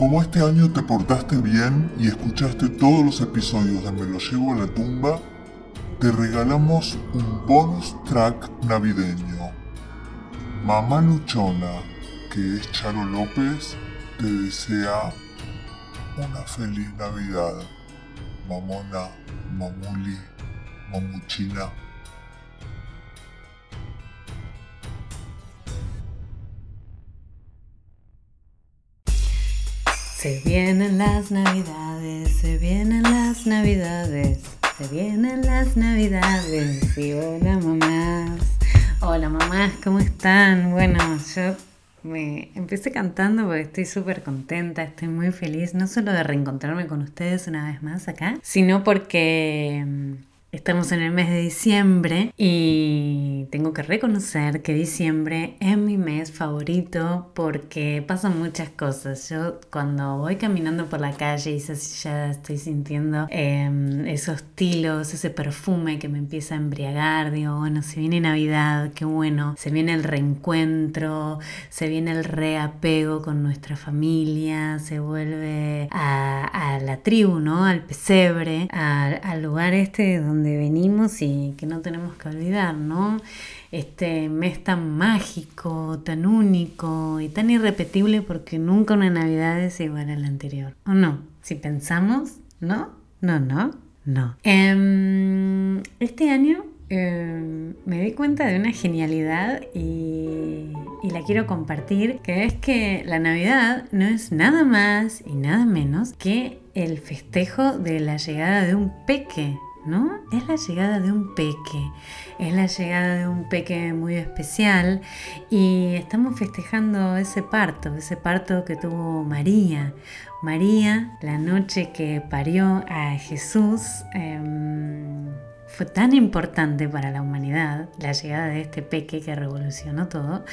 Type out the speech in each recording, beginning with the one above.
Como este año te portaste bien y escuchaste todos los episodios de Me lo llevo a la tumba, te regalamos un bonus track navideño. Mamá Luchona, que es Charo López, te desea una feliz Navidad. Mamona, mamuli, mamuchina. Se vienen las navidades, se vienen las navidades, se vienen las navidades y hola mamás. Hola mamás, ¿cómo están? Bueno, yo me empecé cantando porque estoy súper contenta, estoy muy feliz, no solo de reencontrarme con ustedes una vez más acá, sino porque mm, Estamos en el mes de diciembre y tengo que reconocer que diciembre es mi mes favorito porque pasan muchas cosas. Yo cuando voy caminando por la calle y ya estoy sintiendo em, esos tilos, ese perfume que me empieza a embriagar, digo, bueno, se viene Navidad, qué bueno, se viene el reencuentro, se viene el reapego con nuestra familia, se vuelve a, la tribu, ¿no? Al pesebre, al lugar este donde venimos y que no tenemos que olvidar, ¿no? Este mes tan mágico, tan único y tan irrepetible porque nunca una Navidad es igual a la anterior. ¿O no? Si pensamos, ¿no? No, no, no. Em, este año em, me di cuenta de una genialidad y, y, la quiero compartir, que es que la Navidad no es nada más y nada menos que el festejo de la llegada de un peque ¿no? Es la llegada de un peque, es la llegada de un peque muy especial y estamos festejando ese parto, ese parto que tuvo María. María, la noche que parió a Jesús, em, fue tan importante para la humanidad la llegada de este peque que revolucionó todo,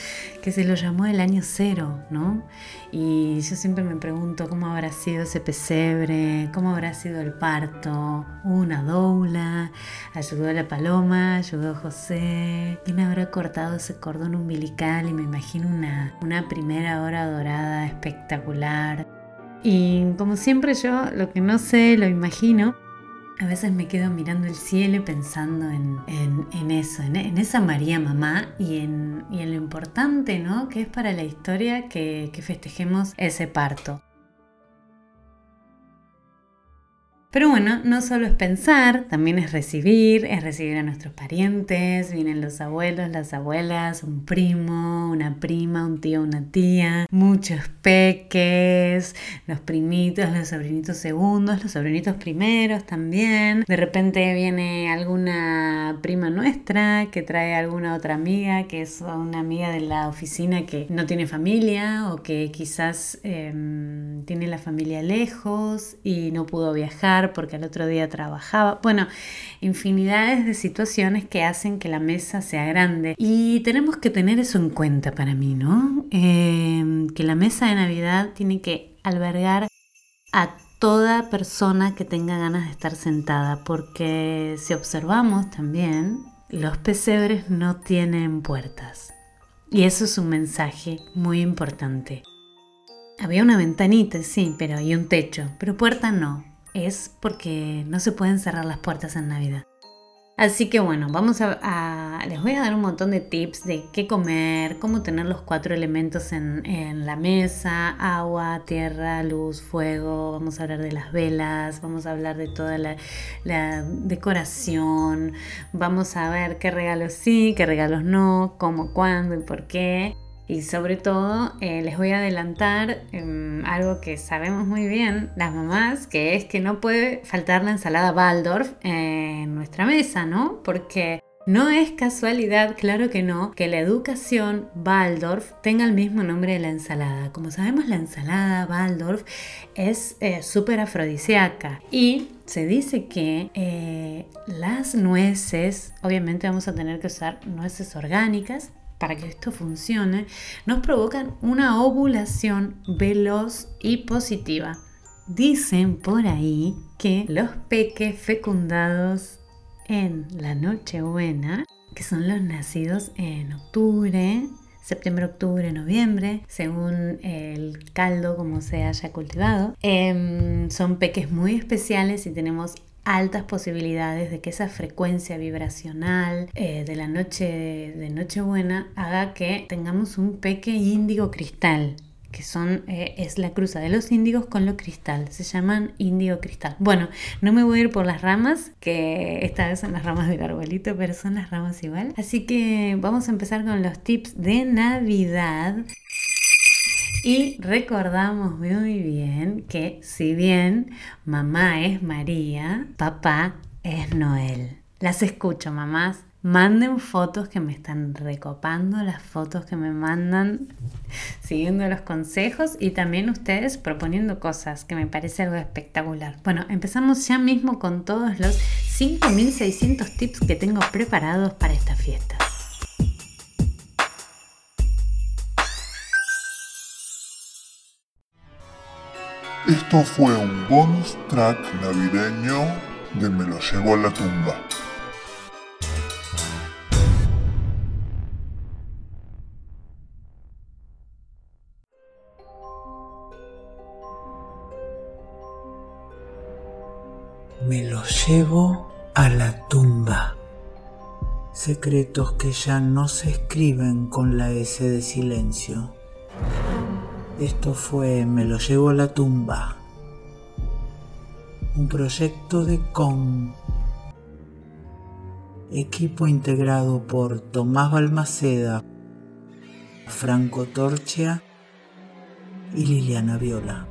que se lo llamó el año cero, ¿no? Y yo siempre me pregunto cómo habrá sido ese pesebre, cómo habrá sido el parto, una doula, ayudó a la paloma, ayudó a José, quién habrá cortado ese cordón umbilical y me imagino una, una primera hora dorada espectacular. Y como siempre yo lo que no sé lo imagino a veces me quedo mirando el cielo pensando en, eso, en, esa María Mamá y en, lo importante ¿no? que es para la historia que festejemos ese parto. Pero bueno, no solo es pensar, también es recibir, es recibir a nuestros parientes, vienen los abuelos, las abuelas, un primo, una prima, un tío, una tía, muchos peques, los primitos, los sobrinitos segundos, los sobrinitos primeros también. De repente viene alguna prima nuestra que trae alguna otra amiga, que es una amiga de la oficina que no tiene familia o que quizás em, tiene la familia lejos y no pudo viajar porque al otro día trabajaba. Bueno, infinidades de situaciones que hacen que la mesa sea grande. Y tenemos que tener eso en cuenta para mí, ¿no? Em, que la mesa de Navidad tiene que albergar a toda persona que tenga ganas de estar sentada, porque si observamos también, los pesebres no tienen puertas. Y eso es un mensaje muy importante. Había una ventanita, sí, pero hay un techo, pero puerta no es porque no se pueden cerrar las puertas en Navidad. Así que bueno, vamos a, les voy a dar un montón de tips de qué comer, cómo tener los cuatro elementos en, la mesa, agua, tierra, luz, fuego, vamos a hablar de las velas, vamos a hablar de toda la, la decoración, vamos a ver qué regalos sí, qué regalos no, cómo, cuándo y por qué. Y sobre todo eh, les voy a adelantar em, algo que sabemos muy bien las mamás, que es que no puede faltar la ensalada Waldorf en nuestra mesa, ¿no? Porque no es casualidad, claro que no, que la educación Waldorf tenga el mismo nombre de la ensalada. Como sabemos, la ensalada Waldorf es eh, súper afrodisíaca y se dice que eh, las nueces, obviamente vamos a tener que usar nueces orgánicas, para que esto funcione, nos provocan una ovulación veloz y positiva. Dicen por ahí que los peques fecundados en la Nochebuena, que son los nacidos en octubre, septiembre, octubre, noviembre, según el caldo como se haya cultivado. Em, son peques muy especiales y tenemos altas posibilidades de que esa frecuencia vibracional eh, de la noche de Nochebuena haga que tengamos un peque índigo cristal que son, eh, es la cruza de los índigos con lo cristal. Se llaman índigo cristal. Bueno, no me voy a ir por las ramas, que esta vez son las ramas del arbolito, pero son las ramas igual. Así que vamos a empezar con los tips de Navidad. Y recordamos muy bien que si bien mamá es María, papá es Noel. Las escucho, mamás. Manden fotos que me están recopando, las fotos que me mandan siguiendo los consejos y también ustedes proponiendo cosas que me parece algo espectacular. Bueno, empezamos ya mismo con todos los 5600 tips que tengo preparados para esta Esto fue un bonus track navideño de Me lo llevo a la tumba. Me lo llevo a la tumba. Secretos que ya no se escriben con la S de silencio. Esto fue Me lo llevo a la tumba. Un proyecto de CON. Equipo integrado por Tomás Balmaceda, Franco Torchia y Liliana Viola.